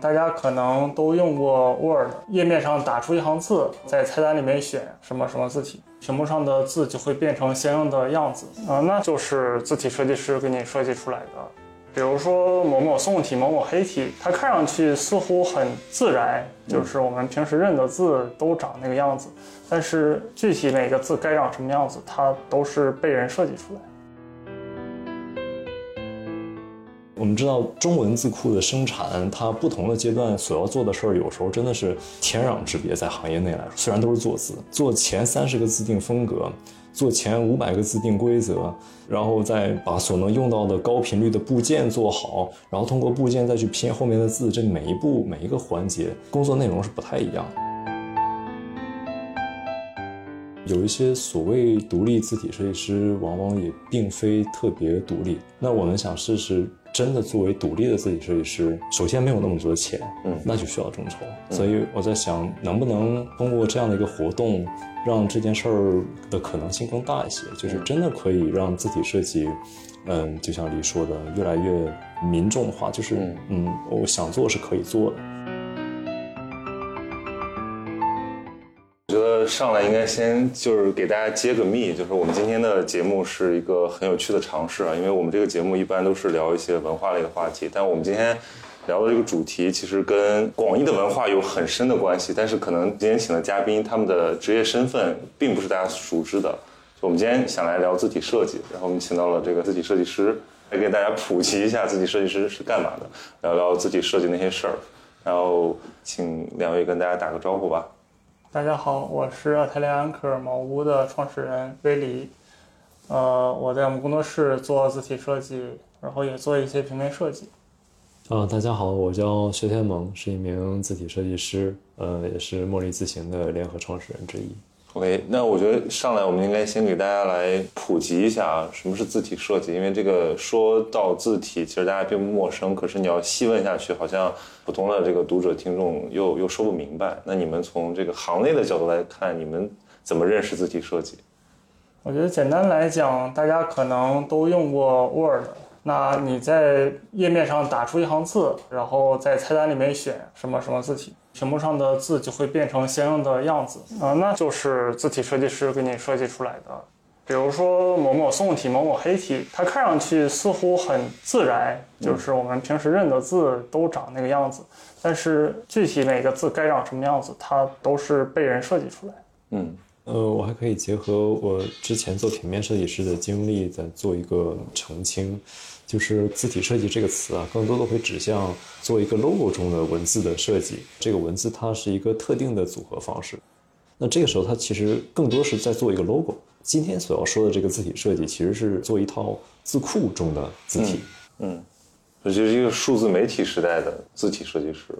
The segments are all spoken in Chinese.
大家可能都用过 Word，页面上打出一行字，在菜单里面选什么什么字体，屏幕上的字就会变成相应的样子啊，那就是字体设计师给你设计出来的。比如说某某宋体、某某黑体，它看上去似乎很自然，就是我们平时认的字都长那个样子，但是具体每个字该长什么样子，它都是被人设计出来。我们知道中文字库的生产，它不同的阶段所要做的事儿，有时候真的是天壤之别。在行业内来说，虽然都是做字，做前三十个字定风格，做前五百个字定规则，然后再把所能用到的高频率的部件做好，然后通过部件再去拼后面的字，这每一步每一个环节，工作内容是不太一样的。有一些所谓独立字体设计师，往往也并非特别独立。那我们想试试。真的作为独立的字体设计师，首先没有那么多钱，嗯，那就需要众筹。所以我在想，能不能通过这样的一个活动，让这件事儿的可能性更大一些？就是真的可以让字体设计，嗯，就像你说的，越来越民众化。就是，嗯，我想做是可以做的。上来应该先就是给大家揭个秘，就是我们今天的节目是一个很有趣的尝试啊，因为我们这个节目一般都是聊一些文化类的话题，但我们今天聊的这个主题其实跟广义的文化有很深的关系，但是可能今天请的嘉宾他们的职业身份并不是大家熟知的，就我们今天想来聊字体设计，然后我们请到了这个字体设计师来给大家普及一下字体设计师是干嘛的，聊聊字体设计那些事儿，然后请两位跟大家打个招呼吧。大家好，我是阿泰利安克茅屋的创始人威里，呃，我在我们工作室做字体设计，然后也做一些平面设计。啊，大家好，我叫薛天萌，是一名字体设计师，呃，也是茉莉字形的联合创始人之一。OK，那我觉得上来我们应该先给大家来普及一下啊，什么是字体设计？因为这个说到字体，其实大家并不陌生，可是你要细问下去，好像普通的这个读者听众又又说不明白。那你们从这个行内的角度来看，你们怎么认识字体设计？我觉得简单来讲，大家可能都用过 Word。那你在页面上打出一行字，然后在菜单里面选什么什么字体，屏幕上的字就会变成相应的样子啊，那就是字体设计师给你设计出来的。比如说某某宋体、某某黑体，它看上去似乎很自然，就是我们平时认的字都长那个样子，但是具体每个字该长什么样子，它都是被人设计出来。嗯。呃，我还可以结合我之前做平面设计师的经历，再做一个澄清，就是字体设计这个词啊，更多的会指向做一个 logo 中的文字的设计。这个文字它是一个特定的组合方式，那这个时候它其实更多是在做一个 logo。今天所要说的这个字体设计，其实是做一套字库中的字体。嗯，这就是一个数字媒体时代的字体设计师。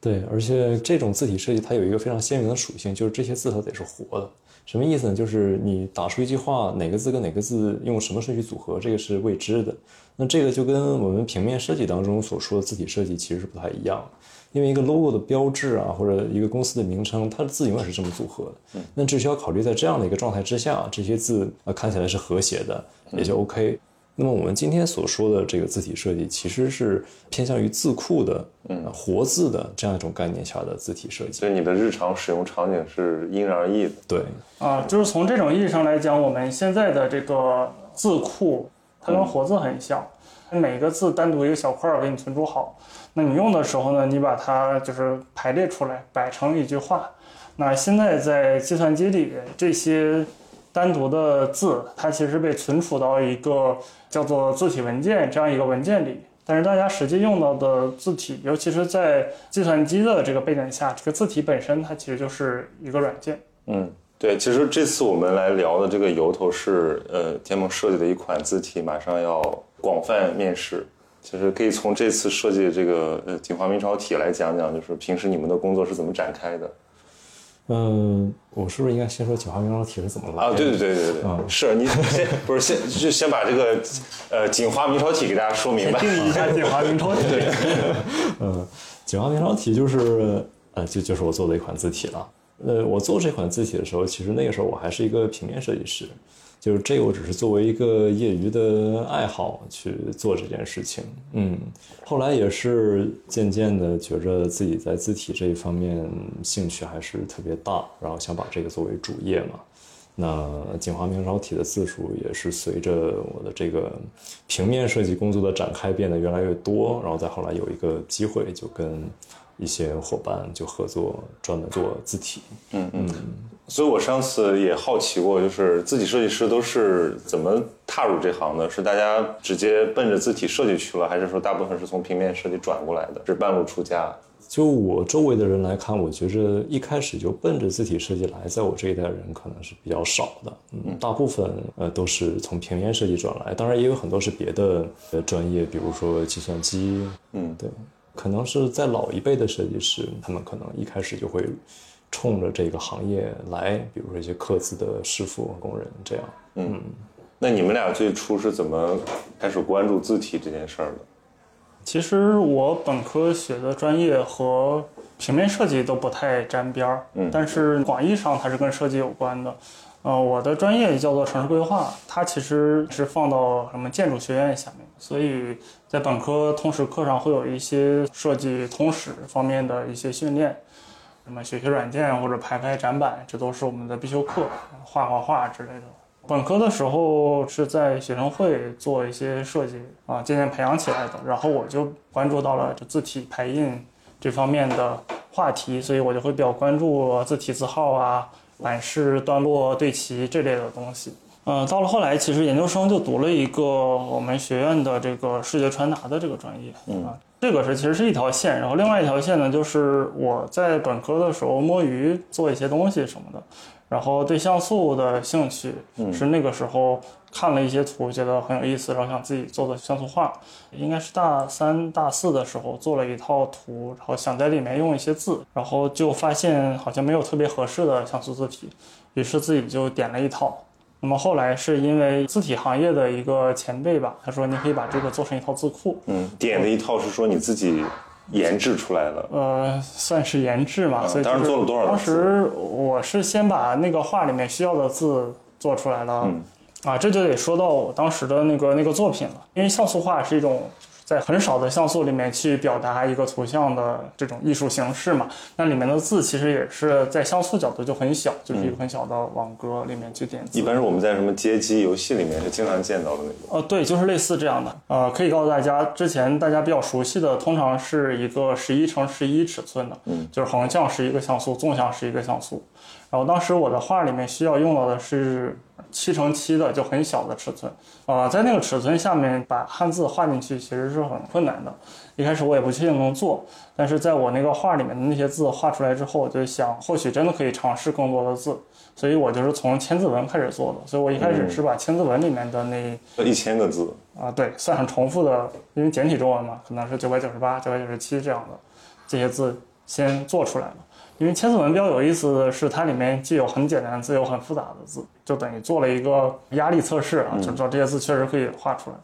对，而且这种字体设计它有一个非常鲜明的属性，就是这些字它得是活的。什么意思呢？就是你打出一句话，哪个字跟哪个字用什么顺序组合，这个是未知的。那这个就跟我们平面设计当中所说的字体设计其实是不太一样的。因为一个 logo 的标志啊，或者一个公司的名称，它的字永远是这么组合的。那只需要考虑在这样的一个状态之下，这些字啊看起来是和谐的，也就 OK。那么我们今天所说的这个字体设计，其实是偏向于字库的，嗯，活字的这样一种概念下的字体设计。所以你的日常使用场景是因人而异的。对，啊，就是从这种意义上来讲，我们现在的这个字库，它跟活字很像，每个字单独一个小块儿给你存储好，那你用的时候呢，你把它就是排列出来，摆成一句话。那现在在计算机里这些。单独的字，它其实被存储到一个叫做字体文件这样一个文件里。但是大家实际用到的字体，尤其是在计算机的这个背景下，这个字体本身它其实就是一个软件。嗯，对。其实这次我们来聊的这个由头是，呃，天梦设计的一款字体马上要广泛面世。其实可以从这次设计的这个呃锦华明朝体来讲讲，就是平时你们的工作是怎么展开的。嗯，我是不是应该先说锦华明朝体是怎么来的啊？对对对对对，嗯，是你先不是先就先把这个 呃锦华明朝体给大家说明白，定义一下锦华明朝体。对 嗯，锦华明朝体就是呃就就是我做的一款字体了。呃，我做这款字体的时候，其实那个时候我还是一个平面设计师，就是这个我只是作为一个业余的爱好去做这件事情。嗯，后来也是渐渐的觉着自己在字体这一方面兴趣还是特别大，然后想把这个作为主业嘛。那锦华明朝体的字数也是随着我的这个平面设计工作的展开变得越来越多，然后再后来有一个机会就跟。一些伙伴就合作，专门做字体。嗯嗯。所以我上次也好奇过，就是字体设计师都是怎么踏入这行的？是大家直接奔着字体设计去了，还是说大部分是从平面设计转过来的？是半路出家？就我周围的人来看，我觉着一开始就奔着字体设计来，在我这一代人可能是比较少的。嗯，大部分呃都是从平面设计转来，当然也有很多是别的呃专业，比如说计算机。嗯，对。可能是在老一辈的设计师，他们可能一开始就会冲着这个行业来，比如说一些刻字的师傅、工人这样。嗯，那你们俩最初是怎么开始关注字体这件事儿的？其实我本科学的专业和平面设计都不太沾边儿，嗯，但是广义上它是跟设计有关的。呃，我的专业叫做城市规划，它其实是放到什么建筑学院下面，所以在本科通识课上会有一些设计通识方面的一些训练，什么学学软件或者排排展板，这都是我们的必修课，画画画之类的。本科的时候是在学生会做一些设计啊，渐渐培养起来的，然后我就关注到了这字体排印这方面的话题，所以我就会比较关注字体字号啊。版式、段落、对齐这类的东西，嗯，到了后来，其实研究生就读了一个我们学院的这个视觉传达的这个专业，啊，这个是其实是一条线，然后另外一条线呢，就是我在本科的时候摸鱼做一些东西什么的，然后对像素的兴趣是那个时候。看了一些图，觉得很有意思，然后想自己做做像素画。应该是大三、大四的时候做了一套图，然后想在里面用一些字，然后就发现好像没有特别合适的像素字体，于是自己就点了一套。那么后来是因为字体行业的一个前辈吧，他说你可以把这个做成一套字库。嗯，点的一套是说你自己研制出来的？呃，算是研制嘛。所以当时做了多少？当时我是先把那个画里面需要的字做出来了。啊，这就得说到我当时的那个那个作品了，因为像素画是一种在很少的像素里面去表达一个图像的这种艺术形式嘛。那里面的字其实也是在像素角度就很小，就是一个很小的网格里面去点字。一般是我们在什么街机游戏里面是经常见到的那种。呃，对，就是类似这样的。呃，可以告诉大家，之前大家比较熟悉的，通常是一个十一乘十一尺寸的，嗯，就是横向是一个像素，纵向是一个像素。然后当时我的画里面需要用到的是。七乘七的就很小的尺寸，啊，在那个尺寸下面把汉字画进去其实是很困难的。一开始我也不确定能做，但是在我那个画里面的那些字画出来之后，我就想或许真的可以尝试更多的字，所以我就是从千字文开始做的。所以我一开始是把千字文里面的那一千个字啊，对，算上重复的，因为简体中文嘛，可能是九百九十八、九百九十七这样的这些字先做出来了。因为千字文比较有意思的是，它里面既有很简单的字，有很复杂的字，就等于做了一个压力测试啊，就知道这些字确实可以画出来。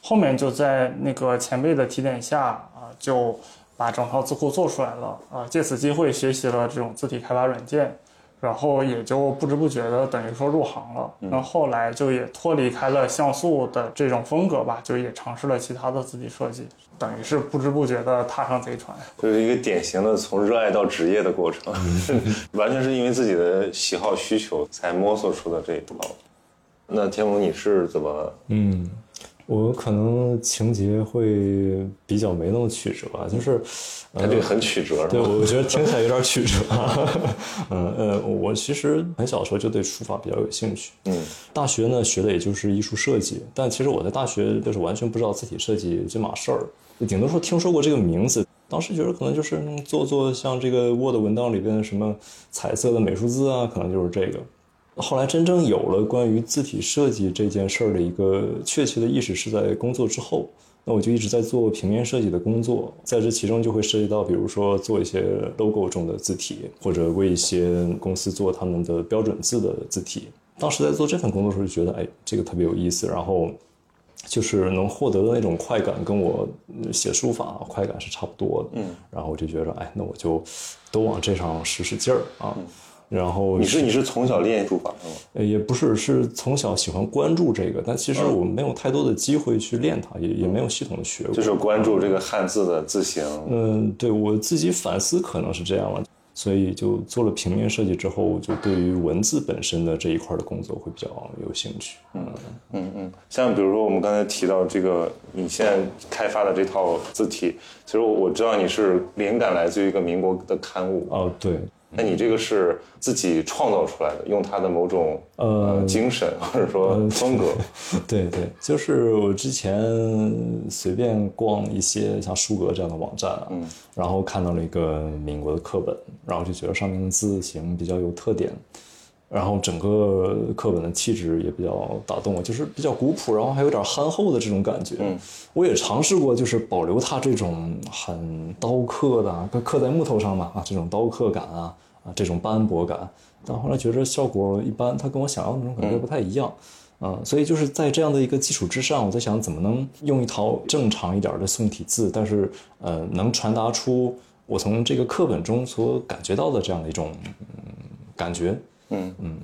后面就在那个前辈的提点下啊，就把整套字库做出来了啊，借此机会学习了这种字体开发软件。然后也就不知不觉的等于说入行了，然后后来就也脱离开了像素的这种风格吧，就也尝试了其他的字体设计，等于是不知不觉的踏上贼船，就是一个典型的从热爱到职业的过程，完全是因为自己的喜好需求才摸索出的这一步。那天龙你是怎么？嗯。我可能情节会比较没那么曲折，就是，它这个很曲折，对，我觉得听起来有点曲折。嗯呃，我其实很小的时候就对书法比较有兴趣。嗯，大学呢学的也就是艺术设计，但其实我在大学就是完全不知道字体设计这码事儿，顶多说听说过这个名字，当时觉得可能就是做做像这个 Word 文档里边的什么彩色的美术字啊，可能就是这个。后来真正有了关于字体设计这件事儿的一个确切的意识，是在工作之后。那我就一直在做平面设计的工作，在这其中就会涉及到，比如说做一些 logo 中的字体，或者为一些公司做他们的标准字的字体。当时在做这份工作的时候，就觉得哎，这个特别有意思，然后就是能获得的那种快感，跟我写书法快感是差不多的。嗯，然后我就觉得，哎，那我就都往这上使使劲儿啊。然后你是你是从小练书法是吗？呃也不是是从小喜欢关注这个，但其实我没有太多的机会去练它，也也没有系统的学过。就是关注这个汉字的字形。嗯，对我自己反思可能是这样了，所以就做了平面设计之后，就对于文字本身的这一块的工作会比较有兴趣。嗯嗯嗯，像比如说我们刚才提到这个，你现在开发的这套字体，其实我我知道你是灵感来自于一个民国的刊物，哦，对，那你这个是自己创造出来的，用他的某种呃精神或者说风格，对对，就是我之前随便逛一些像书阁这样的网站啊，嗯然后看到了一个民国的课本，然后就觉得上面的字形比较有特点，然后整个课本的气质也比较打动我，就是比较古朴，然后还有点憨厚的这种感觉。嗯，我也尝试过，就是保留它这种很刀刻的刻在木头上嘛啊，这种刀刻感啊啊，这种斑驳感，但后来觉得效果一般，它跟我想要的那种感觉不太一样。嗯，所以就是在这样的一个基础之上，我在想怎么能用一套正常一点的宋体字，但是呃，能传达出我从这个课本中所感觉到的这样的一种、嗯、感觉。嗯嗯，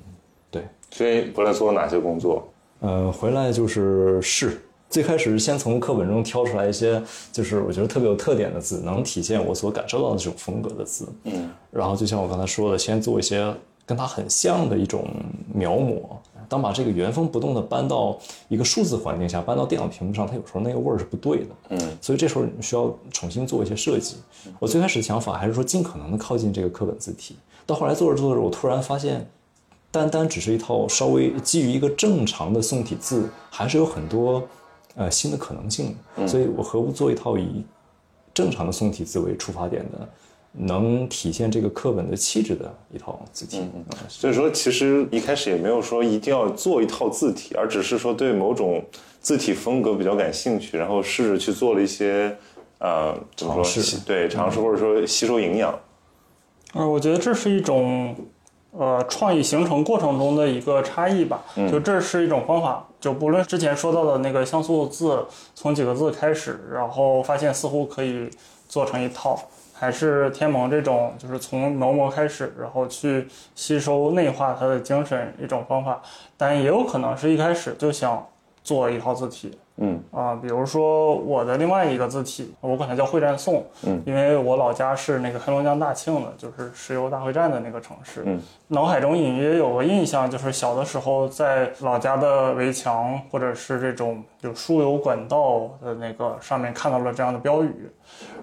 对。所以回来做了哪些工作？呃，回来就是试。最开始是先从课本中挑出来一些，就是我觉得特别有特点的字，能体现我所感受到的这种风格的字。嗯，然后就像我刚才说的，先做一些跟它很像的一种描摹。当把这个原封不动的搬到一个数字环境下，搬到电脑屏幕上，它有时候那个味儿是不对的。嗯，所以这时候你需要重新做一些设计。我最开始的想法还是说尽可能的靠近这个课本字体，到后来做着做着，我突然发现，单单只是一套稍微基于一个正常的宋体字，还是有很多呃新的可能性。所以我何不做一套以正常的宋体字为出发点的？能体现这个课本的气质的一套字体，嗯所以说其实一开始也没有说一定要做一套字体，而只是说对某种字体风格比较感兴趣，然后试着去做了一些呃怎么说尝试对尝试或者说吸收营养。呃，我觉得这是一种呃创意形成过程中的一个差异吧。就这是一种方法，就不论之前说到的那个像素字，从几个字开始，然后发现似乎可以做成一套。还是天盟这种，就是从描摹开始，然后去吸收内化它的精神一种方法，但也有可能是一开始就想做一套字体，嗯啊，比如说我的另外一个字体，我管它叫会战颂，嗯，因为我老家是那个黑龙江大庆的，就是石油大会战的那个城市，嗯，脑海中隐约有个印象，就是小的时候在老家的围墙或者是这种有输油管道的那个上面看到了这样的标语。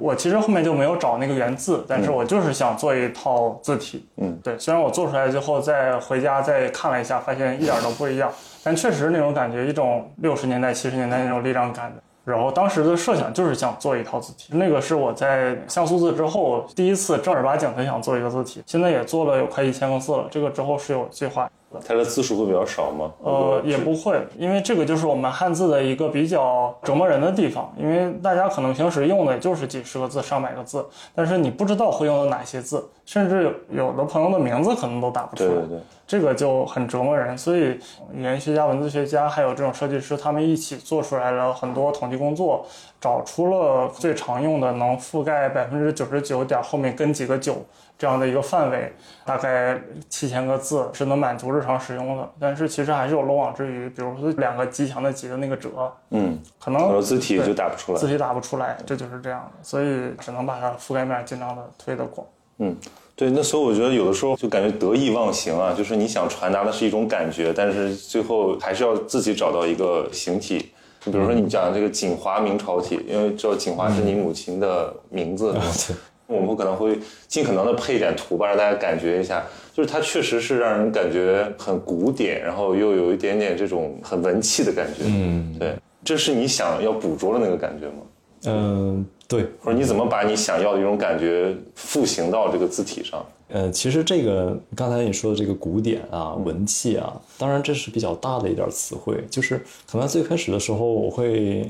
我其实后面就没有找那个原字，但是我就是想做一套字体。嗯，对，虽然我做出来之后再回家再看了一下，发现一点都不一样，但确实那种感觉，一种六十年代、七十年代那种力量感的。然后当时的设想就是想做一套字体，那个是我在像素字之后第一次正儿八经的想做一个字体。现在也做了有快一千个字了，这个之后是有计划。它的字数会比较少吗？呃，也不会，因为这个就是我们汉字的一个比较折磨人的地方。因为大家可能平时用的也就是几十个字、上百个字，但是你不知道会用到哪些字，甚至有有的朋友的名字可能都打不出来。对对对，这个就很折磨人。所以语言学家、文字学家还有这种设计师，他们一起做出来了很多统计工作，找出了最常用的能覆盖百分之九十九点后面跟几个九。这样的一个范围，大概七千个字是能满足日常使用的，但是其实还是有漏网之鱼，比如说两个极强的极的那个折，嗯，可能字体就打不出来。字体打不出来，这就是这样的，所以只能把它覆盖面尽量的推得广。嗯，对，那所以我觉得有的时候就感觉得意忘形啊，就是你想传达的是一种感觉，但是最后还是要自己找到一个形体。就比如说你讲这个锦华明朝体，因为知道锦华是你母亲的名字，对。我们可能会尽可能的配一点图吧，让大家感觉一下，就是它确实是让人感觉很古典，然后又有一点点这种很文气的感觉。嗯，对，这是你想要捕捉的那个感觉吗？嗯，对。或者你怎么把你想要的一种感觉复形到这个字体上？呃，其实这个刚才你说的这个古典啊、文气啊，当然这是比较大的一点词汇，就是可能最开始的时候我会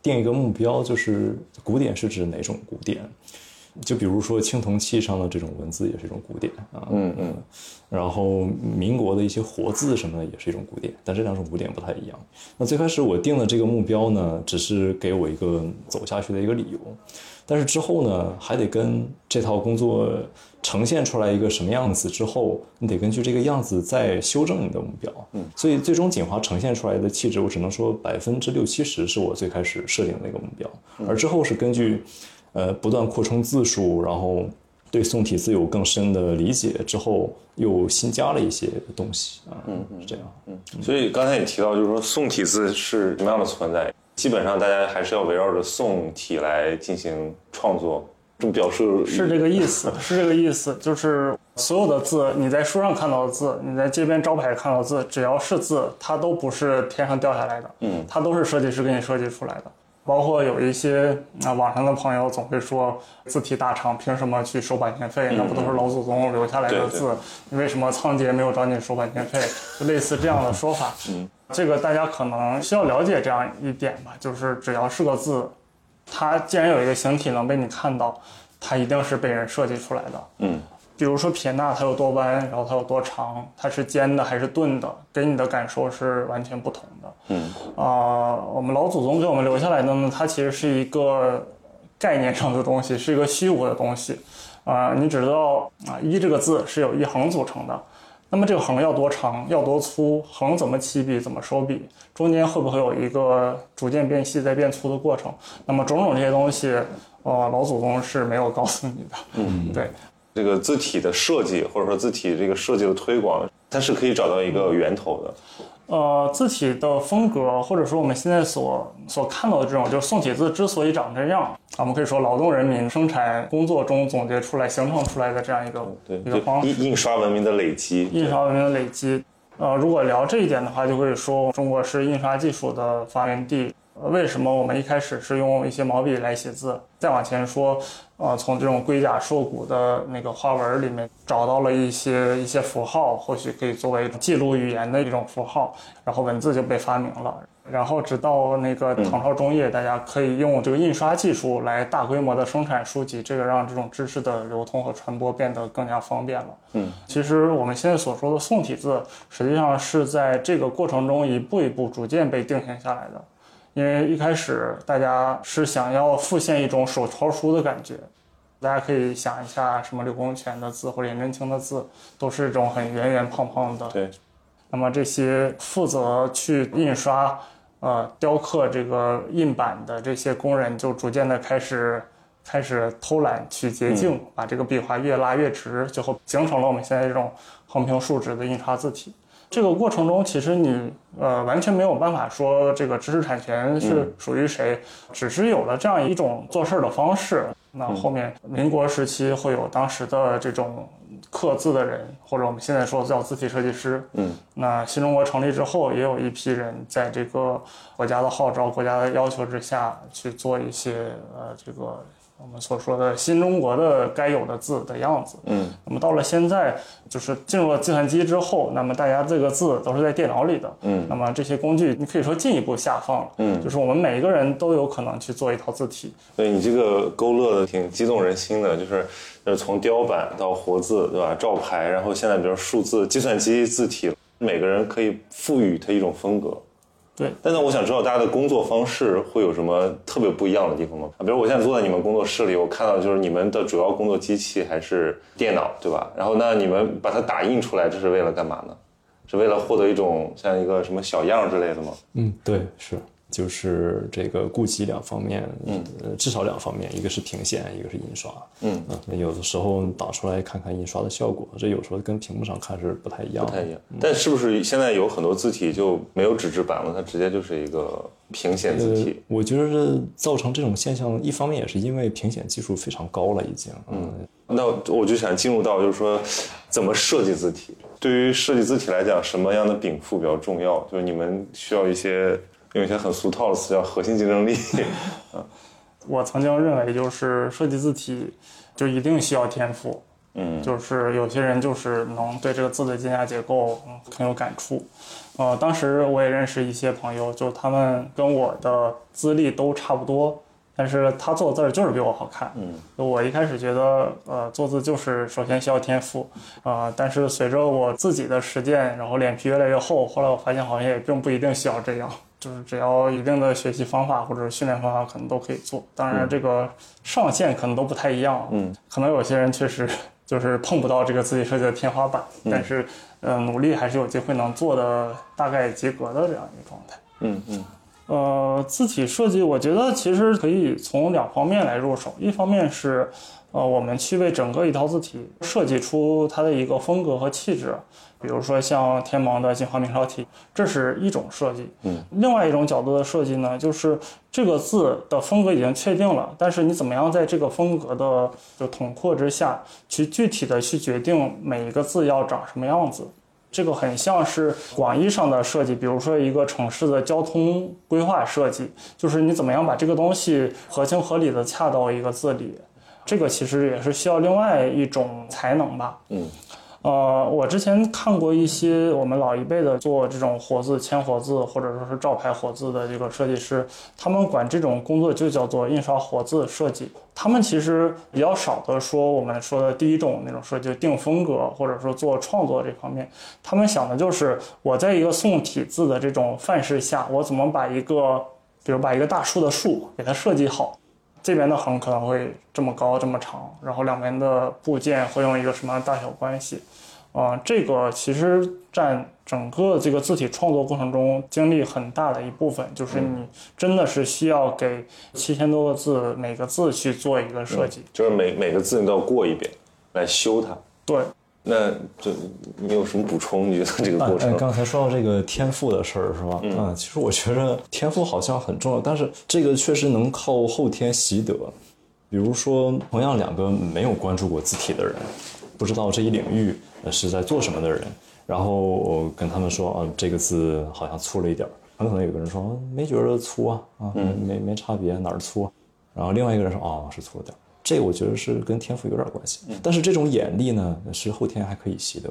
定一个目标，就是古典是指哪种古典？就比如说青铜器上的这种文字也是一种古典啊，嗯嗯，然后民国的一些活字什么的也是一种古典，但这两种古典不太一样。那最开始我定的这个目标呢，只是给我一个走下去的一个理由，但是之后呢，还得跟这套工作呈现出来一个什么样子之后，你得根据这个样子再修正你的目标。嗯，所以最终锦华呈现出来的气质，我只能说百分之六七十是我最开始设定的一个目标，而之后是根据。呃，不断扩充字数，然后对宋体字有更深的理解之后，又新加了一些东西啊，嗯，是这样，嗯，所以刚才也提到，就是说宋体字是什么样的存在？基本上大家还是要围绕着宋体来进行创作，这么表示是这个意思，是这个意思，就是所有的字，你在书上看到的字，你在街边招牌看到的字，只要是字，它都不是天上掉下来的，嗯，它都是设计师给你设计出来的。包括有一些啊，网上的朋友总会说字体大厂凭什么去收版权费？那不都是老祖宗留下来的字？你为什么仓颉没有找你收版权费？就类似这样的说法。嗯，这个大家可能需要了解这样一点吧，就是只要是个字，它既然有一个形体能被你看到，它一定是被人设计出来的。嗯。比如说撇捺它有多弯，然后它有多长，它是尖的还是钝的，给你的感受是完全不同的。嗯啊，我们老祖宗给我们留下来的呢，它其实是一个概念上的东西，是一个虚无的东西。啊，你只知道啊，一这个字是由一横组成的，那么这个横要多长，要多粗，横怎么起笔，怎么收笔，中间会不会有一个逐渐变细再变粗的过程？那么种种这些东西，呃，老祖宗是没有告诉你的。嗯，对。这个字体的设计，或者说字体这个设计的推广，它是可以找到一个源头的。呃，字体的风格，或者说我们现在所所看到的这种，就是宋体字之所以长这样，我们可以说劳动人民生产工作中总结出来、形成出来的这样一个一个方印印刷文明的累积，印刷文明的累积。呃，如果聊这一点的话，就可以说中国是印刷技术的发源地。为什么我们一开始是用一些毛笔来写字？再往前说，呃，从这种龟甲兽骨的那个花纹里面找到了一些一些符号，或许可以作为记录语言的一种符号，然后文字就被发明了。然后直到那个唐朝中叶，大家可以用这个印刷技术来大规模的生产书籍，这个让这种知识的流通和传播变得更加方便了。嗯，其实我们现在所说的宋体字，实际上是在这个过程中一步一步逐渐被定型下来的。因为一开始大家是想要复现一种手抄书的感觉，大家可以想一下，什么柳公权的字或者颜真卿的字，都是一种很圆圆胖胖的。对。那么这些负责去印刷、呃雕刻这个印版的这些工人，就逐渐的开始开始偷懒取捷径，把这个笔画越拉越直，最后形成了我们现在这种横平竖直的印刷字体。这个过程中，其实你呃完全没有办法说这个知识产权是属于谁，只是有了这样一种做事儿的方式。那后面民国时期会有当时的这种刻字的人，或者我们现在说叫字体设计师。嗯，那新中国成立之后，也有一批人在这个国家的号召、国家的要求之下去做一些呃这个。我们所说的新中国的该有的字的样子，嗯，那么到了现在，就是进入了计算机之后，那么大家这个字都是在电脑里的，嗯，那么这些工具你可以说进一步下放了，嗯，就是我们每一个人都有可能去做一套字体。对你这个勾勒的挺激动人心的，就是呃从雕版到活字，对吧？照牌，然后现在比如数字计算机字体，每个人可以赋予它一种风格。对，但是我想知道大家的工作方式会有什么特别不一样的地方吗？啊，比如我现在坐在你们工作室里，我看到就是你们的主要工作机器还是电脑，对吧？然后那你们把它打印出来，这是为了干嘛呢？是为了获得一种像一个什么小样之类的吗？嗯，对，是。就是这个顾及两方面，嗯，至少两方面，一个是屏显，一个是印刷，嗯那有的时候打出来看看印刷的效果，这有时候跟屏幕上看是不太一样，不太一样。但是不是现在有很多字体就没有纸质版了，它直接就是一个屏显字体？我觉得造成这种现象，一方面也是因为屏显技术非常高了，已经。嗯，那我就想进入到就是说，怎么设计字体？对于设计字体来讲，什么样的禀赋比较重要？就是你们需要一些。用一些很俗套的词叫核心竞争力。嗯，我曾经认为就是设计字体就一定需要天赋。嗯，就是有些人就是能对这个字的间架结构很有感触。呃，当时我也认识一些朋友，就他们跟我的资历都差不多，但是他做字儿就是比我好看。嗯，我一开始觉得，呃，做字就是首先需要天赋，啊，但是随着我自己的实践，然后脸皮越来越厚，后来我发现好像也并不一定需要这样，就是只要一定的学习方法或者训练方法，可能都可以做。当然，这个上限可能都不太一样。嗯，可能有些人确实就是碰不到这个字体设计的天花板，但是，呃，努力还是有机会能做的大概及格的这样一个状态。嗯嗯。呃，字体设计，我觉得其实可以从两方面来入手。一方面是，呃，我们去为整个一套字体设计出它的一个风格和气质，比如说像天猫的进化明朝体，这是一种设计。嗯。另外一种角度的设计呢，就是这个字的风格已经确定了，但是你怎么样在这个风格的就统括之下去具体的去决定每一个字要长什么样子。这个很像是广义上的设计，比如说一个城市的交通规划设计，就是你怎么样把这个东西合情合理的恰到一个字里，这个其实也是需要另外一种才能吧。嗯。呃，我之前看过一些我们老一辈的做这种活字、铅活字或者说是照牌活字的这个设计师，他们管这种工作就叫做印刷活字设计。他们其实比较少的说我们说的第一种那种设计，定风格或者说做创作这方面，他们想的就是我在一个宋体字的这种范式下，我怎么把一个，比如把一个大树的树给它设计好。这边的横可能会这么高这么长，然后两边的部件会用一个什么样的大小关系？啊，这个其实占整个这个字体创作过程中精力很大的一部分，就是你真的是需要给七千多个字每个字去做一个设计，就是每每个字你都要过一遍来修它。对。那就你有什么补充？你觉得这个过程？刚才说到这个天赋的事儿是吧？嗯，其实我觉得天赋好像很重要，但是这个确实能靠后天习得。比如说，同样两个没有关注过字体的人，不知道这一领域是在做什么的人，然后我跟他们说啊，这个字好像粗了一点儿，很可能有个人说没觉得粗啊，啊，没没差别，哪儿粗？然后另外一个人说哦，是粗了点儿。这个我觉得是跟天赋有点关系，但是这种眼力呢，是后天还可以习得。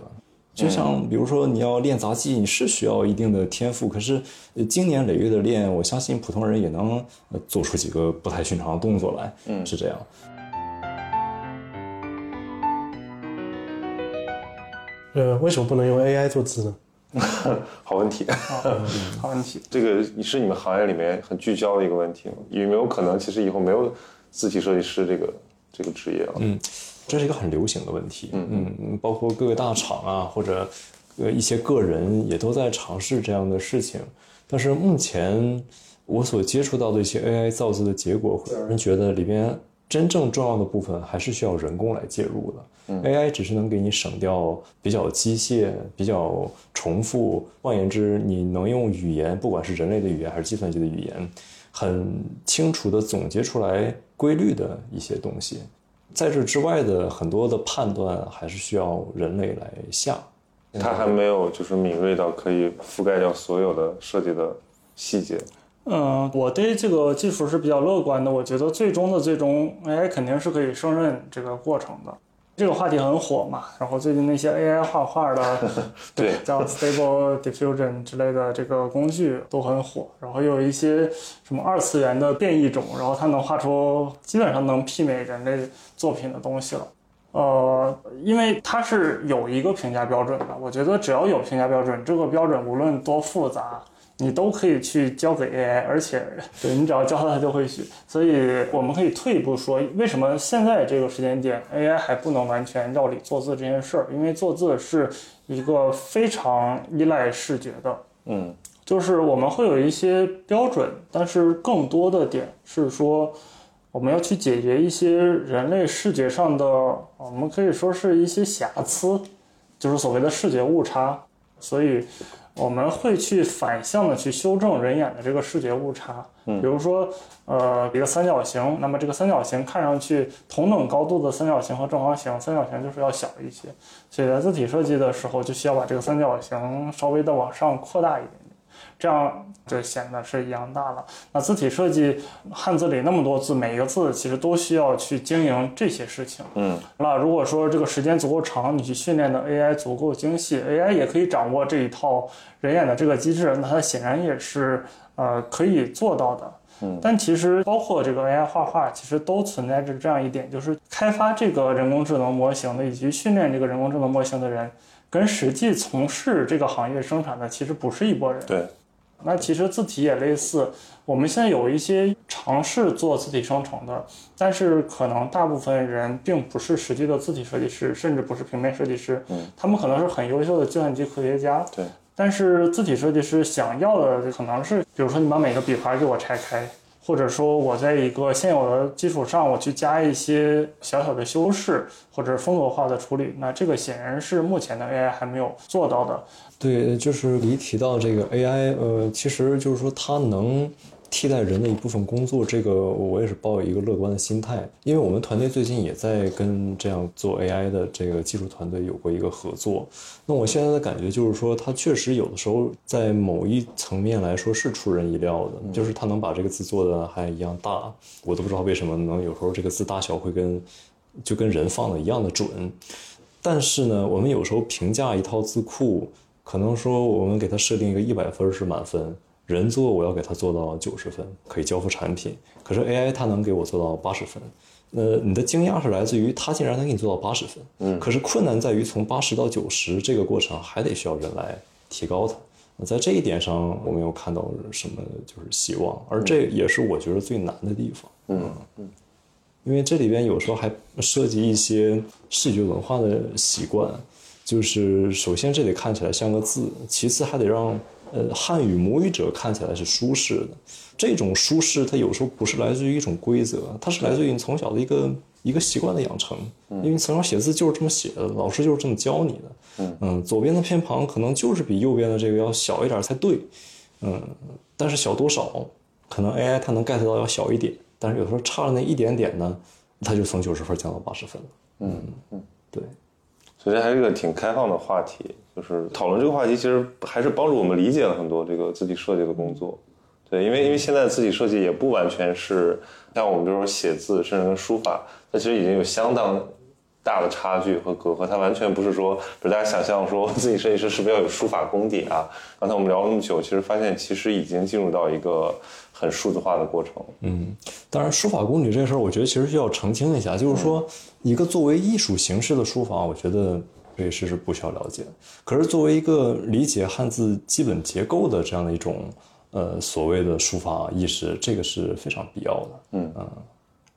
就像比如说你要练杂技，你是需要一定的天赋，可是经年累月的练，我相信普通人也能做出几个不太寻常的动作来。嗯，是这样。呃，为什么不能用 AI 做字呢？好问题，好问题。这个是你们行业里面很聚焦的一个问题，有没有可能其实以后没有字体设计师这个？这个职业啊，嗯，这是一个很流行的问题，嗯嗯，包括各个大厂啊，或者呃一些个人也都在尝试这样的事情。但是目前我所接触到的一些 AI 造字的结果，会让人觉得里边真正重要的部分还是需要人工来介入的。嗯，AI 只是能给你省掉比较机械、比较重复，换言之，你能用语言，不管是人类的语言还是计算机的语言，很清楚的总结出来。规律的一些东西，在这之外的很多的判断还是需要人类来下。它还没有就是敏锐到可以覆盖掉所有的设计的细节。嗯，我对这个技术是比较乐观的。我觉得最终的最终，AI 肯定是可以胜任这个过程的。这个话题很火嘛，然后最近那些 AI 画画的，对，叫 Stable Diffusion 之类的这个工具都很火，然后有一些什么二次元的变异种，然后它能画出基本上能媲美人类作品的东西了。呃，因为它是有一个评价标准的，我觉得只要有评价标准，这个标准无论多复杂。你都可以去交给 AI，而且对你只要教它，它就会学。所以我们可以退一步说，为什么现在这个时间点 AI 还不能完全绕理做字这件事儿？因为做字是一个非常依赖视觉的，嗯，就是我们会有一些标准，但是更多的点是说，我们要去解决一些人类视觉上的，我们可以说是一些瑕疵，就是所谓的视觉误差，所以。我们会去反向的去修正人眼的这个视觉误差，嗯，比如说，呃，一个三角形，那么这个三角形看上去同等高度的三角形和正方形，三角形就是要小一些，所以在字体设计的时候就需要把这个三角形稍微的往上扩大一点点。这样就显得是一样大了。那字体设计，汉字里那么多字，每一个字其实都需要去经营这些事情。嗯，那如果说这个时间足够长，你去训练的 AI 足够精细，AI 也可以掌握这一套人眼的这个机制，那它显然也是呃可以做到的。嗯，但其实包括这个 AI 画画，其实都存在着这样一点，就是开发这个人工智能模型的以及训练这个人工智能模型的人，跟实际从事这个行业生产的其实不是一拨人。对，那其实字体也类似，我们现在有一些尝试做字体生成的，但是可能大部分人并不是实际的字体设计师，甚至不是平面设计师，嗯，他们可能是很优秀的计算机科学家，对。但是字体设计师想要的可能是，比如说你把每个笔画给我拆开，或者说我在一个现有的基础上，我去加一些小小的修饰或者风格化的处理，那这个显然是目前的 AI 还没有做到的。对，就是你提到这个 AI，呃，其实就是说它能替代人的一部分工作，这个我也是抱有一个乐观的心态，因为我们团队最近也在跟这样做 AI 的这个技术团队有过一个合作。那我现在的感觉就是说，它确实有的时候在某一层面来说是出人意料的，就是它能把这个字做的还一样大，我都不知道为什么能有时候这个字大小会跟就跟人放的一样的准。但是呢，我们有时候评价一套字库。可能说我们给它设定一个一百分是满分，人做我要给它做到九十分，可以交付产品。可是 AI 它能给我做到八十分，呃，你的惊讶是来自于它竟然能给你做到八十分，嗯，可是困难在于从八十到九十这个过程还得需要人来提高它。那在这一点上，我没有看到什么就是希望，而这也是我觉得最难的地方，嗯嗯，因为这里边有时候还涉及一些视觉文化的习惯。就是首先这得看起来像个字，其次还得让呃汉语母语者看起来是舒适的。这种舒适，它有时候不是来自于一种规则，它是来自于你从小的一个一个习惯的养成。因为你从小写字就是这么写的，老师就是这么教你的。嗯左边的偏旁可能就是比右边的这个要小一点才对。嗯，但是小多少，可能 AI 它能 get 到要小一点，但是有时候差了那一点点呢，它就从九十分降到八十分了。嗯嗯，对。首先还是个挺开放的话题，就是讨论这个话题，其实还是帮助我们理解了很多这个字体设计的工作。对，因为因为现在的字体设计也不完全是像我们比如说写字，甚至跟书法，它其实已经有相当大的差距和隔阂。它完全不是说，比如大家想象说自己设计师是不是要有书法功底啊？刚才我们聊了那么久，其实发现其实已经进入到一个很数字化的过程。嗯，当然书法功底这事儿，我觉得其实需要澄清一下，就是说一个作为艺术形式的书法，我觉得设计师是不需要了解。可是作为一个理解汉字基本结构的这样的一种呃所谓的书法意识，这个是非常必要的。嗯嗯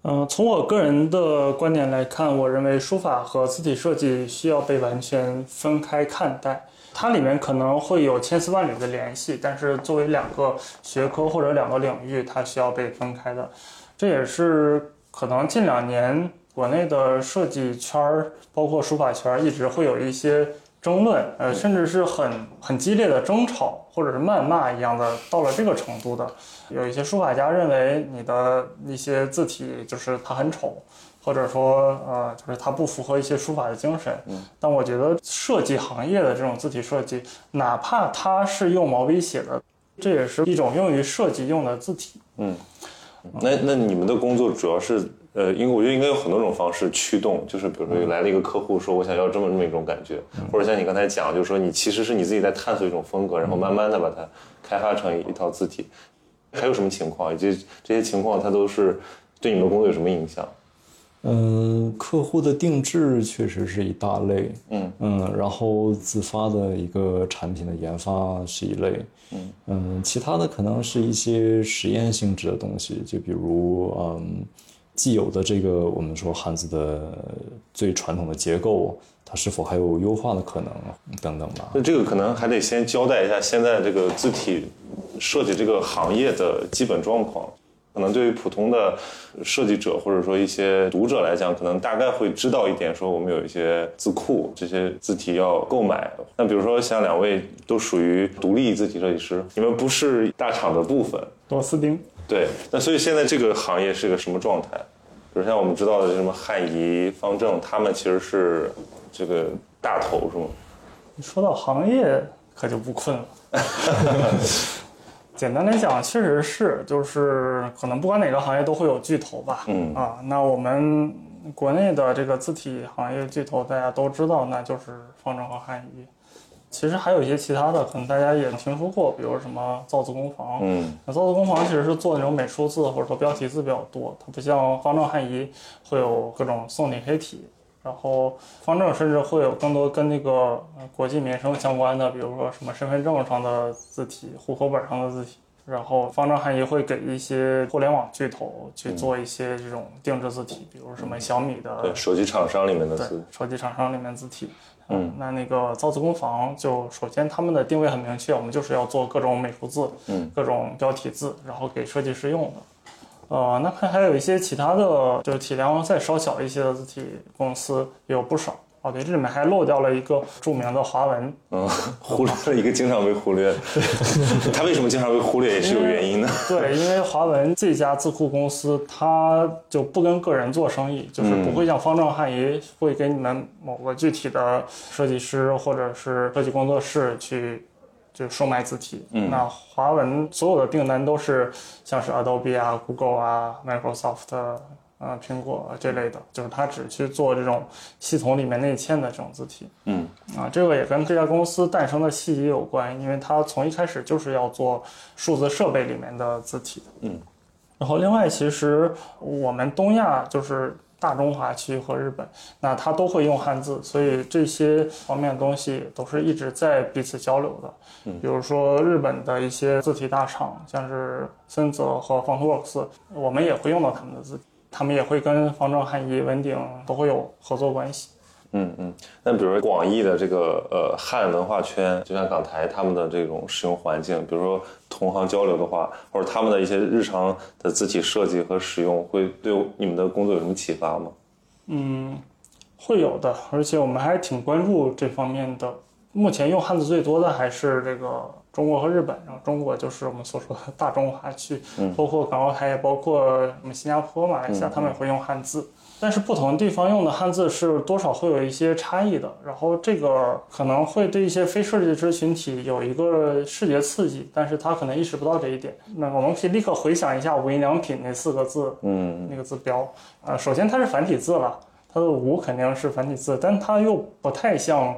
嗯，从我个人的观点来看，我认为书法和字体设计需要被完全分开看待。它里面可能会有千丝万缕的联系，但是作为两个学科或者两个领域，它需要被分开的。这也是可能近两年国内的设计圈儿，包括书法圈儿，一直会有一些争论，呃，甚至是很很激烈的争吵或者是谩骂一样的，到了这个程度的。有一些书法家认为你的一些字体就是它很丑。或者说，呃，就是它不符合一些书法的精神。嗯，但我觉得设计行业的这种字体设计，哪怕它是用毛笔写的，这也是一种用于设计用的字体。嗯，那那你们的工作主要是，呃，因为我觉得应该有很多种方式驱动，就是比如说来了一个客户说，我想要这么这么一种感觉，或者像你刚才讲，就是说你其实是你自己在探索一种风格，然后慢慢的把它开发成一套字体。还有什么情况，以及这些情况它都是对你们工作有什么影响？嗯，客户的定制确实是一大类，嗯嗯，然后自发的一个产品的研发是一类，嗯嗯，其他的可能是一些实验性质的东西，就比如嗯，既有的这个我们说汉字的最传统的结构，它是否还有优化的可能等等吧。那这个可能还得先交代一下现在这个字体设计这个行业的基本状况。可能对于普通的设计者或者说一些读者来讲，可能大概会知道一点，说我们有一些字库，这些字体要购买。那比如说像两位都属于独立字体设计师，你们不是大厂的部分，螺丝钉。对。那所以现在这个行业是个什么状态？比如像我们知道的什么汉仪、方正，他们其实是这个大头，是吗？说到行业，可就不困了。简单来讲，确实是，就是可能不管哪个行业都会有巨头吧。嗯啊，那我们国内的这个字体行业巨头大家都知道，那就是方正和汉仪。其实还有一些其他的，可能大家也听说过，比如什么造字工坊。嗯那造字工坊其实是做那种美术字或者说标题字比较多，它不像方正汉仪会有各种宋体黑体，然后方正甚至会有更多跟那个呃国际民生相关的，比如说什么身份证上的字体、户口本上的字体。然后方正还也会给一些互联网巨头去做一些这种定制字体，比如什么小米的对，手机厂商里面的对字，手机厂商里面字体。嗯，那那个造字工坊就首先他们的定位很明确，我们就是要做各种美术字，嗯，各种标题字，然后给设计师用的。呃，那看还有一些其他的，就是体量再稍小一些的字体公司也有不少。哦，对，这里面还漏掉了一个著名的华文，嗯，忽略了一个经常被忽略的，它为什么经常被忽略也是有原因的。对，因为华文这家字库公司，它就不跟个人做生意，就是不会像方正汉仪会给你们某个具体的设计师或者是设计工作室去就售卖字体。嗯那华文所有的订单都是像是 Adobe 啊、Google 啊、Microsoft。呃，苹果这类的，就是它只去做这种系统里面内嵌的这种字体。嗯啊，这个也跟这家公司诞生的契机有关，因为它从一开始就是要做数字设备里面的字体的。嗯，然后另外，其实我们东亚就是大中华区和日本，那它都会用汉字，所以这些方面的东西都是一直在彼此交流的。嗯比如说日本的一些字体大厂，像是森泽和 FontWorks，我们也会用到他们的字体，他们也会跟方正、汉仪、文鼎都会有合作关系。嗯嗯，那比如说广义的这个呃汉文化圈，就像港台他们的这种使用环境，比如说同行交流的话，或者他们的一些日常的字体设计和使用，会对你们的工作有什么启发吗？嗯，会有的，而且我们还挺关注这方面的。目前用汉字最多的还是这个中国和日本，然后中国就是我们所说的大中华区，嗯包括港澳台，也包括我们新加坡、马来西亚，他们也会用汉字。但是不同地方用的汉字是多少会有一些差异的，然后这个可能会对一些非设计师群体有一个视觉刺激，但是他可能意识不到这一点。那我们可以立刻回想一下无印良品那四个字，嗯那个字标，呃，首先它是繁体字了，它的无肯定是繁体字，但它又不太像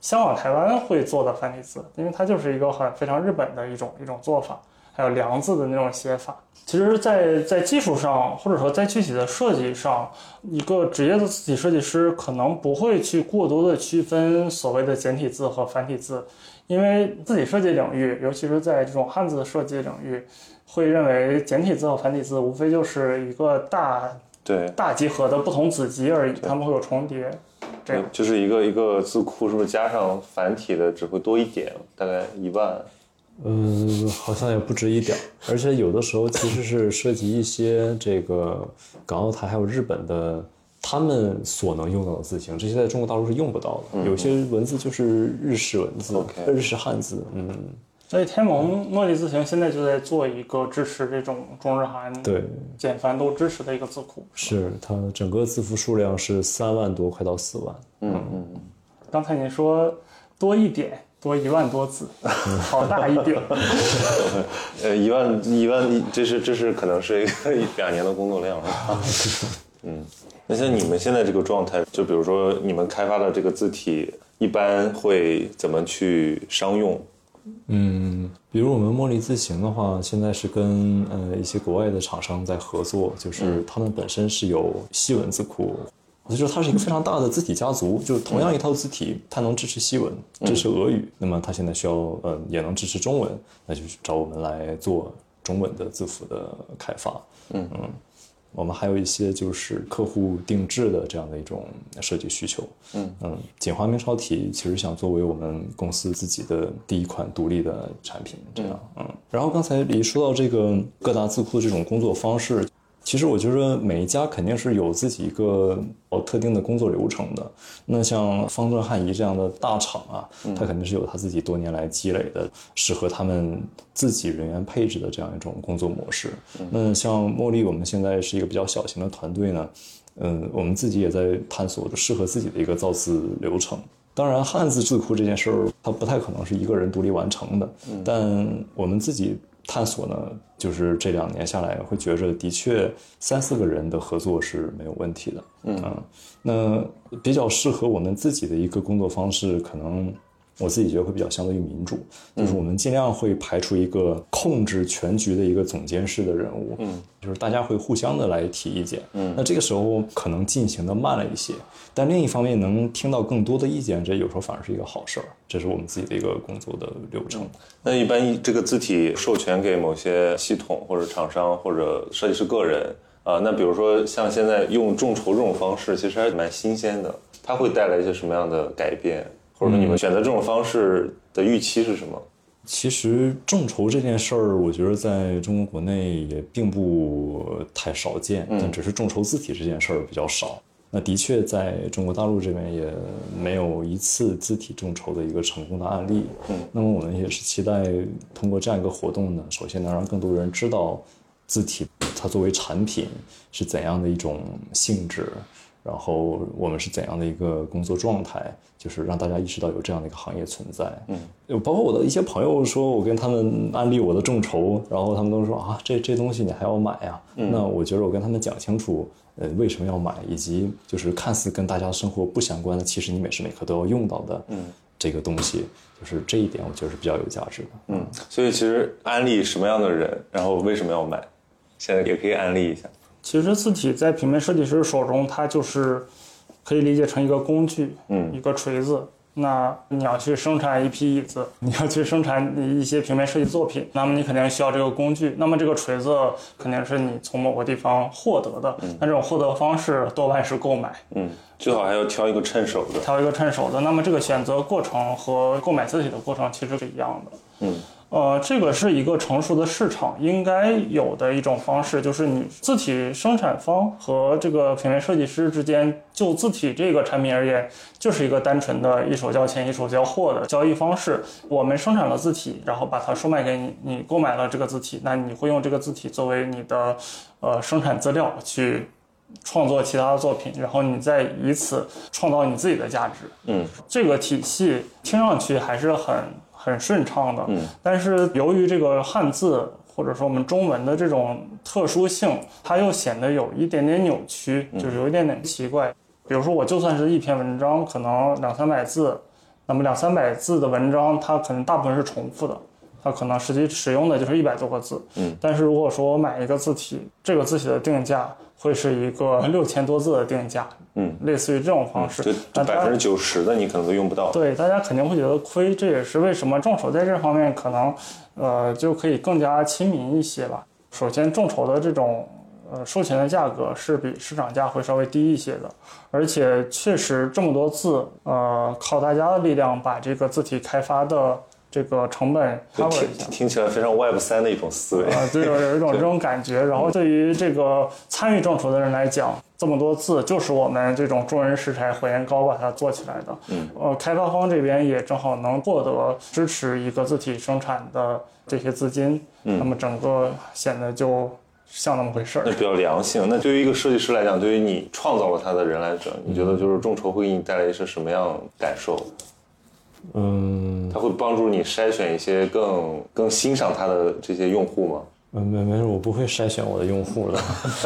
香港、台湾会做的繁体字，因为它就是一个很非常日本的一种一种做法，还有梁字的那种写法。其实在，在技术上，或者说在具体的设计上，一个职业的字体设计师可能不会去过多的区分所谓的简体字和繁体字，因为字体设计领域，尤其是在这种汉字设计领域，会认为简体字和繁体字无非就是一个大对，大集合的不同子集而已，它们会有重叠。这样，就是一个一个字库，是不是加上繁体的只会多一点，大概一万？呃，好像也不止一点，而且有的时候其实是涉及一些这个港澳台还有日本的他们所能用到的字形，这些在中国大陆是用不到的。有些文字就是日式文字日式汉字，嗯，所以天盟茉莉字形现在就在做一个支持这种中日韩对，简繁都支持的一个字库。是它整个字符数量是三万多，快到四万。嗯嗯，刚才你说多一点，多一万多字，好大一饼。呃，一万一万，这是这是可能是一个两年的工作量？嗯，那像你们现在这个状态，就比如说你们开发的这个字体，一般会怎么去商用？嗯，比如我们茉莉字形的话，现在是跟呃一些国外的厂商在合作，就是他们本身是有西文字库，就是它是一个非常大的字体家族，就是同样一套字体，它能支持西文，支持俄语，那么它现在需要呃也能支持中文，那就是找我们来做中文的字符的开发。嗯嗯，我们还有一些就是客户定制的这样的一种设计需求。嗯嗯，锦华明朝体其实想作为我们公司自己的第一款独立的产品，这样。嗯，然后刚才李说到这个各大字库的这种工作方式。其实我觉得每一家肯定是有自己一个呃特定的工作流程的。那像方正汉仪这样的大厂啊，它肯定是有它自己多年来积累的适合他们自己人员配置的这样一种工作模式。那像茉莉，我们现在是一个比较小型的团队呢，嗯，我们自己也在探索适合自己的一个造字流程。当然，汉字字库这件事儿，它不太可能是一个人独立完成的。但我们自己探索呢，就是这两年下来，会觉着的确三四个人的合作是没有问题的。嗯，那比较适合我们自己的一个工作方式，可能我自己觉得会比较相对于民主，就是我们尽量会排除一个控制全局的一个总监式的人物。嗯，就是大家会互相的来提意见。嗯，那这个时候可能进行的慢了一些。但另一方面，能听到更多的意见，这有时候反而是一个好事儿。这是我们自己的一个工作的流程。那一般这个字体授权给某些系统或者厂商或者设计师个人啊，那比如说像现在用众筹这种方式，其实还蛮新鲜的。它会带来一些什么样的改变？或者说你们选择这种方式的预期是什么？其实众筹这件事儿，我觉得在中国国内也并不太少见，但只是众筹字体这件事儿比较少。那的确，在中国大陆这边也没有一次字体众筹的一个成功的案例。嗯，那么我们也是期待通过这样一个活动呢，首先能让更多人知道字体它作为产品是怎样的一种性质，然后我们是怎样的一个工作状态，就是让大家意识到有这样的一个行业存在。嗯，包括我的一些朋友说，我跟他们安利我的众筹，然后他们都说啊，这这东西你还要买呀？那我觉得我跟他们讲清楚。呃，为什么要买？以及就是看似跟大家生活不相关的，其实你每时每刻都要用到的，嗯，这个东西，就是这一点，我觉得是比较有价值的。嗯，所以其实安利什么样的人，然后为什么要买，现在也可以安利一下。其实字体在平面设计师手中，它就是可以理解成一个工具，嗯，一个锤子。那你要去生产一批椅子，你要去生产一些平面设计作品，那么你肯定需要这个工具。那么这个锤子肯定是你从某个地方获得的，那这种获得方式多半是购买。嗯，最好还要挑一个趁手的，挑一个趁手的。那么这个选择过程和购买字体的过程其实是一样的。嗯。呃，这个是一个成熟的市场应该有的一种方式，就是你字体生产方和这个平面设计师之间，就字体这个产品而言，就是一个单纯的一手交钱一手交货的交易方式。我们生产了字体，然后把它售卖给你，你购买了这个字体，那你会用这个字体作为你的呃生产资料去创作其他的作品，然后你再以此创造你自己的价值。嗯，这个体系听上去还是很。很顺畅的，嗯，但是由于这个汉字或者说我们中文的这种特殊性，它又显得有一点点扭曲，就是有一点点奇怪。比如说，我就算是一篇文章，可能两三百字，那么两三百字的文章，它可能大部分是重复的，它可能实际使用的就是一百多个字，嗯，但是如果说我买一个字体，这个字体的定价。会是一个 六千多字的定价，嗯，类似于这种方式，就百分之九十的你可能都用不到。对，大家肯定会觉得亏，这也是为什么众筹在这方面可能，呃，就可以更加亲民一些吧。首先，众筹的这种呃收钱的价格是比市场价会稍微低一些的，而且确实这么多字，呃，靠大家的力量把这个字体开发的。这个成本听听起来非常 Web 三的一种思维啊，对，有一种 这种感觉。然后对于这个参与众筹的人来讲，这么多字就是我们这种众人拾柴火焰高把它做起来的。嗯，呃，开发方这边也正好能获得支持一个字体生产的这些资金，嗯那么整个显得就像那么回事儿。那比较良性。那对于一个设计师来讲，对于你创造了它的人来讲，你觉得就是众筹会给你带来一些什么样感受？嗯，它会帮助你筛选一些更更欣赏他的这些用户吗？嗯，没没事，我不会筛选我的用户的。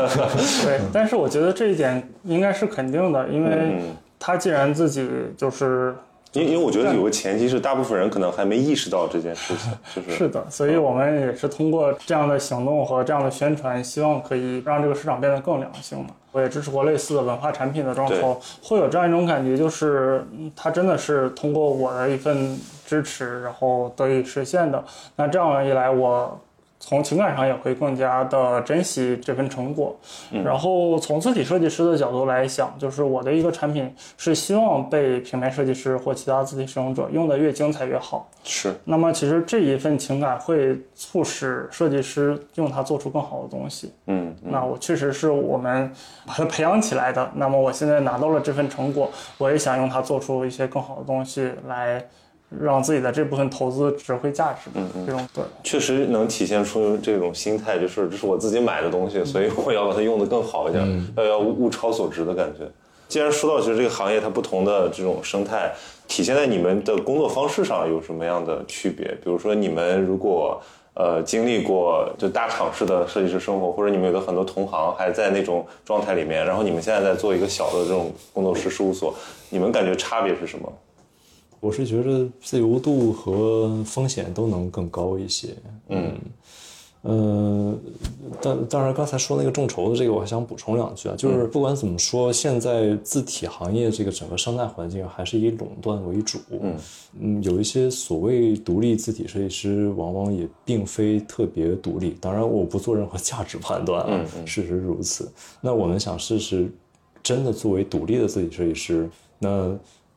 对，但是我觉得这一点应该是肯定的，因为他既然自己就是。因因为我觉得有个前提是，大部分人可能还没意识到这件事情，就是 是的，所以我们也是通过这样的行动和这样的宣传，希望可以让这个市场变得更良性嘛。我也支持过类似的文化产品的众筹，会有这样一种感觉，就是它真的是通过我的一份支持，然后得以实现的。那这样一来，我。从情感上也会更加的珍惜这份成果，然后从字体设计师的角度来想，就是我的一个产品是希望被平面设计师或其他字体使用者用的越精彩越好。是。那么其实这一份情感会促使设计师用它做出更好的东西。嗯。那我确实是我们把它培养起来的。那么我现在拿到了这份成果，我也想用它做出一些更好的东西来。让自己的这部分投资值回价值，嗯嗯，这种对，确实能体现出这种心态，就是这是我自己买的东西，所以我要把它用的更好一点，要要物超所值的感觉。既然说到其实这个行业它不同的这种生态，体现在你们的工作方式上有什么样的区别？比如说你们如果呃经历过就大厂式的设计师生活，或者你们有的很多同行还在那种状态里面，然后你们现在在做一个小的这种工作室事务所，你们感觉差别是什么？我是觉得自由度和风险都能更高一些。嗯，呃，但当然刚才说那个众筹的这个，我还想补充两句啊，就是不管怎么说，现在字体行业这个整个生态环境还是以垄断为主。嗯嗯，有一些所谓独立字体设计师，往往也并非特别独立。当然，我不做任何价值判断啊，事实如此。那我们想试试，真的作为独立的字体设计师，那。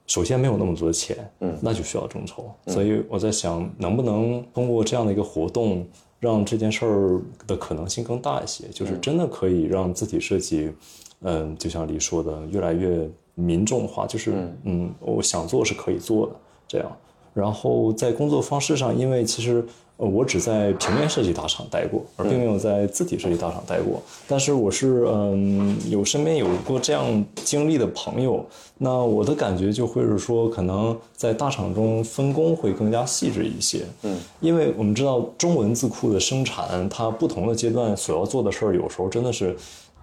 首先没有那么多的钱，嗯，那就需要众筹。所以我在想，能不能通过这样的一个活动，让这件事儿的可能性更大一些，就是真的可以让字体设计，嗯，就像李说的，越来越民众化。就是，嗯，我想做是可以做的，这样。然后在工作方式上，因为其实。呃，我只在平面设计大厂待过，而并没有在字体设计大厂待过。但是我是嗯，有身边有过这样经历的朋友，那我的感觉就会是说，可能在大厂中分工会更加细致一些。嗯，因为我们知道中文字库的生产，它不同的阶段所要做的事儿，有时候真的是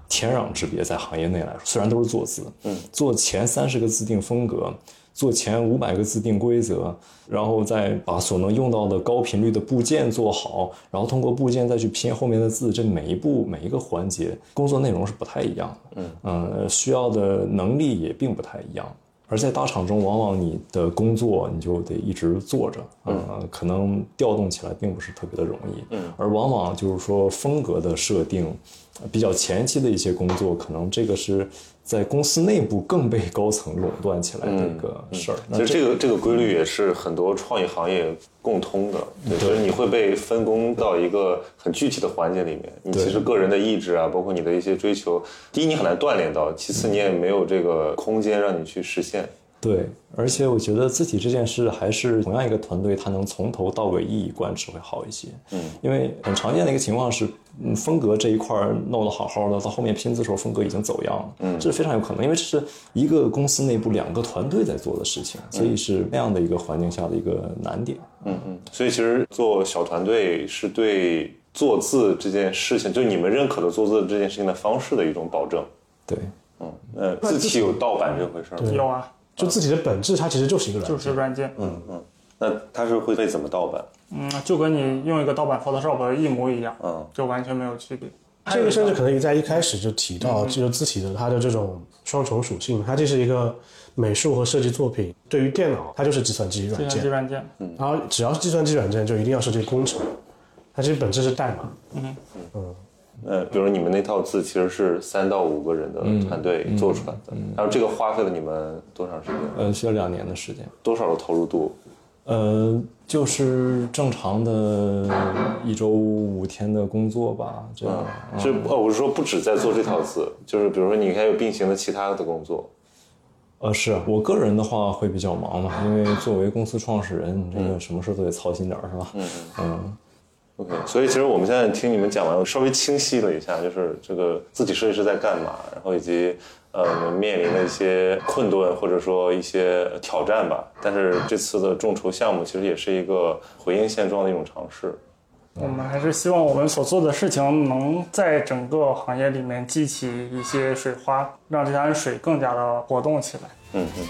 天壤之别。在行业内来说，虽然都是做字，嗯，做前三十个字定风格。做前五百个字定规则，然后再把所能用到的高频率的部件做好，然后通过部件再去拼后面的字，这每一步每一个环节工作内容是不太一样的。嗯嗯，需要的能力也并不太一样。而在大厂中，往往你的工作你就得一直做着，嗯，可能调动起来并不是特别的容易。嗯，而往往就是说风格的设定，比较前期的一些工作，可能这个是。在公司内部更被高层垄断起来的一个事儿。其实这个这个规律也是很多创意行业共通的，就是你会被分工到一个很具体的环节里面。你其实个人的意志啊，包括你的一些追求，第一你很难锻炼到，其次你也没有这个空间让你去实现。对，而且我觉得自己这件事还是同样一个团队，它能从头到尾一以贯之会好一些。嗯，因为很常见的一个情况是，嗯，风格这一块弄得好好的，到后面拼字的时候风格已经走样了。嗯，这是非常有可能，因为这是一个公司内部两个团队在做的事情，所以是那样的一个环境下的一个难点。嗯嗯，所以其实做小团队是对做字这件事情，就你们认可的做字这件事情的方式的一种保证。对，嗯，呃，字体有盗版这回事吗？有啊。就字体的本质，它其实就是一个软件，就是软件。嗯嗯，那它是会被怎么盗版？嗯，就跟你用一个盗版 Photoshop 一模一样，嗯，就完全没有区别。这个甚至可能在一开始就提到，就是字体的它的这种双重属性，它这是一个美术和设计作品，对于电脑它就是计算机软件。计算机软件，嗯，然后只要是计算机软件，就一定要设计工程，它其实本质是代码。嗯嗯。呃，比如你们那套字其实是三到五个人的团队做出来的，然后这个花费了你们多长时间？呃，需要两年的时间。多少的投入度？呃，就是正常的一周五天的工作吧，这样。就哦，我是说不止在做这套字，就是比如说你还有并行的其他的工作。呃，是我个人的话会比较忙嘛，因为作为公司创始人，这个什么事都得操心点是吧？嗯嗯。OK，所以其实我们现在听你们讲完，我稍微清晰了一下，就是这个字体设计师在干嘛，然后以及呃面临的一些困顿或者说一些挑战吧。但是这次的众筹项目其实也是一个回应现状的一种尝试。我们还是希望我们所做的事情能在整个行业里面激起一些水花，让这滩水更加的活动起来。嗯嗯。